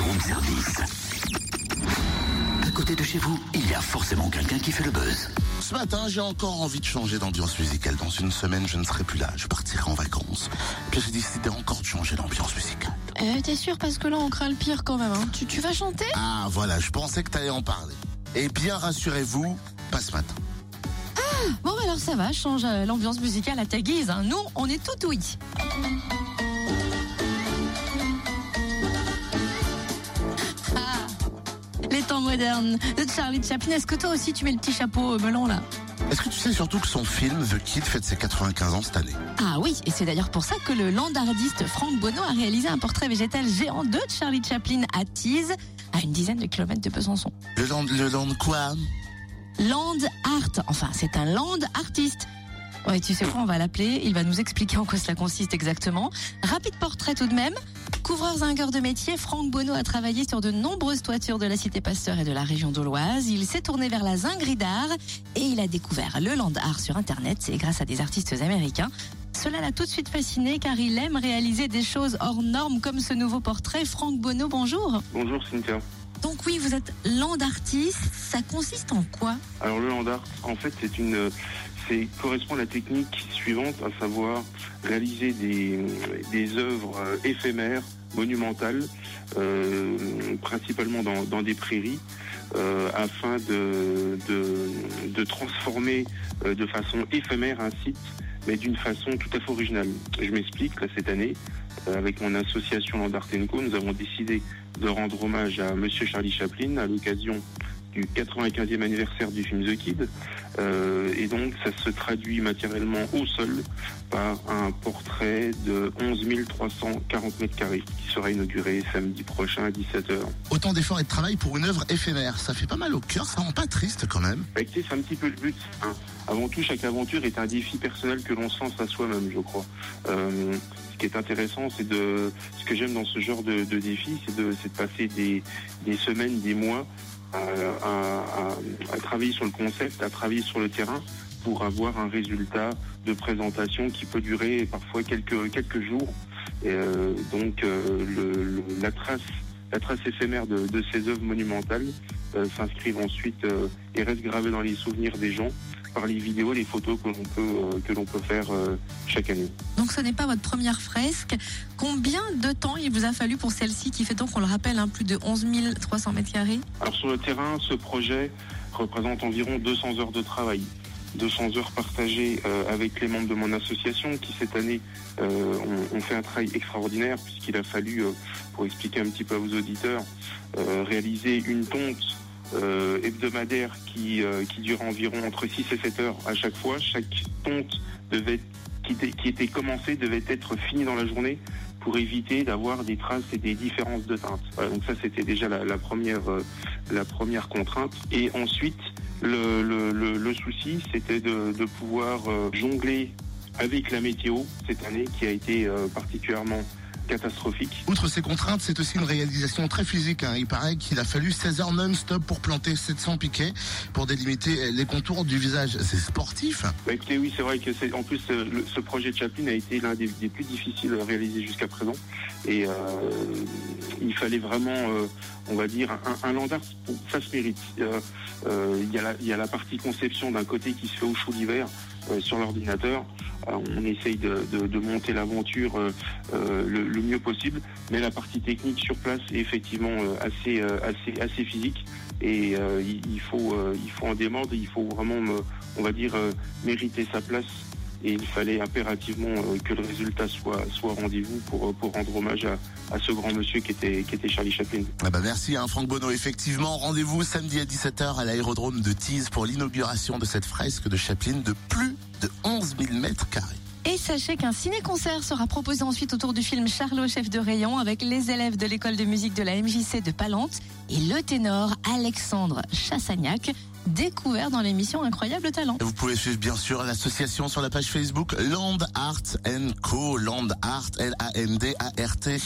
room service. À côté de chez vous, il y a forcément quelqu'un qui fait le buzz. Ce matin, j'ai encore envie de changer d'ambiance musicale. Dans une semaine, je ne serai plus là. Je partirai en vacances. Puis j'ai décidé encore de changer d'ambiance musicale. Euh, T'es sûr parce que là on craint le pire quand même. Hein. Tu, tu vas chanter? Ah, voilà, je pensais que t'allais en parler. Et bien rassurez-vous, pas ce matin. Bon bah alors ça va, change euh, l'ambiance musicale à ta guise. hein. Nous, on est tout oui. Temps modernes de Charlie Chaplin. Est-ce que toi aussi tu mets le petit chapeau melon là Est-ce que tu sais surtout que son film The Kid fête ses 95 ans cette année Ah oui, et c'est d'ailleurs pour ça que le landardiste Franck Bonneau a réalisé un portrait végétal géant de Charlie Chaplin à Tees, à une dizaine de kilomètres de Besançon. Le land, le land quoi? Land Art. Enfin, c'est un land artiste. Ouais, tu sais quoi, on va l'appeler. Il va nous expliquer en quoi cela consiste exactement. Rapide portrait tout de même. Couvreur zingueur de métier, Franck Bonneau a travaillé sur de nombreuses toitures de la cité Pasteur et de la région d'Auloise. Il s'est tourné vers la zinguerie d'art et il a découvert le land art sur Internet. C'est grâce à des artistes américains. Cela l'a tout de suite fasciné car il aime réaliser des choses hors normes comme ce nouveau portrait. Franck Bonneau, bonjour. Bonjour Cynthia. Donc oui, vous êtes land artiste. Ça consiste en quoi? Alors le land art, en fait, c'est une, c'est correspond à la technique suivante, à savoir réaliser des, œuvres euh, éphémères, monumentales, euh, principalement dans, des prairies, euh, afin de, transformer de façon éphémère un site, mais d'une façon tout à fait originale. Je m'explique. Cette année, euh, avec mon association Land Art Co, nous avons décidé de rendre hommage à Monsieur Charlie Chaplin à l'occasion du 95e anniversaire du film The Kid. Euh, et donc, ça se traduit matériellement au sol par un portrait de 11 340 mètres carrés qui sera inauguré samedi prochain à 17h. Autant d'efforts et de travail pour une œuvre éphémère. Ça fait pas mal au cœur, ça rend pas triste quand même. Bah, c'est un petit peu le but. hein. Avant tout, chaque aventure est un défi personnel que l'on se lance à soi-même, je crois. Euh, ce qui est intéressant, c'est de. Ce que j'aime dans ce genre de, de défi, c'est de, passer des, des semaines, des mois à, à- travailler sur le concept, à travailler sur le terrain pour avoir un résultat de présentation qui peut durer parfois quelques quelques jours. Euh, donc euh, la trace la trace éphémère de, ces œuvres monumentales euh, s'inscrivent ensuite euh, et restent gravées dans les souvenirs des gens par les vidéos, les photos que l'on peut euh, que l'on peut faire euh, chaque année. Donc ce n'est pas votre première fresque. Combien de temps il vous a fallu pour celle-ci qui fait donc, on le rappelle, hein, plus de 11 300 mètres carrés? Alors sur le terrain, ce projet représente environ 200 heures de travail. 200 heures partagées euh, avec les membres de mon association qui cette année euh, ont, ont fait un travail extraordinaire puisqu'il a fallu, euh, pour expliquer un petit peu à vos auditeurs, réaliser une tonte euh, hebdomadaire qui, euh, qui dure environ entre 6 et 7 heures à chaque fois. Chaque tonte devait, qui, était, qui était commencée devait être finie dans la journée pour éviter d'avoir des traces et des différences de teinte. Donc ça c'était déjà la, première euh, la première contrainte. Et ensuite le, le, le, le souci c'était de, de pouvoir euh, jongler avec la météo cette année qui a été euh, particulièrement catastrophique. Outre ces contraintes, c'est aussi une réalisation très physique. hein. Il paraît qu'il a fallu 16 heures non-stop pour planter 700 piquets, pour délimiter les contours du visage. C'est sportif. Bah, écoutez, oui, c'est vrai que c'est en plus euh, le- ce projet de Chaplin a été l'un des, des plus difficiles à réaliser jusqu'à présent, et euh, il fallait vraiment, euh, on va dire, un, un land art, pour- ça se mérite. Euh, euh, Il y, a la- il y a la partie conception d'un côté qui se fait au chaud l'hiver euh, sur l'ordinateur. Euh, on essaye de, monter l'aventure euh, euh, le, mieux possible, mais la partie technique sur place est effectivement euh, assez, euh, assez, assez physique. Et euh, il, faut, euh, il faut en démordre, il faut vraiment, euh, on va dire, euh, mériter sa place. Et il fallait impérativement euh, que le résultat soit, soit rendez-vous pour, euh, pour rendre hommage à, à ce grand monsieur qui était, qui était Charlie Chaplin. Ah bah merci hein, Franck Bonneau. Effectivement, rendez-vous samedi à 17h à l'aérodrome de Tees pour l'inauguration de cette fresque de Chaplin de plus de 11 000 mètres carrés. Et sachez qu'un ciné-concert sera proposé ensuite autour du film Charlot, chef de rayon, avec les élèves de l'école de musique de la MJC de Palante et le ténor Alexandre Chassagnac, découvert dans l'émission Incroyable Talent. Vous pouvez suivre bien sûr l'association sur la page Facebook Land Art Co. Land Art L-A-N-D-A-R-T.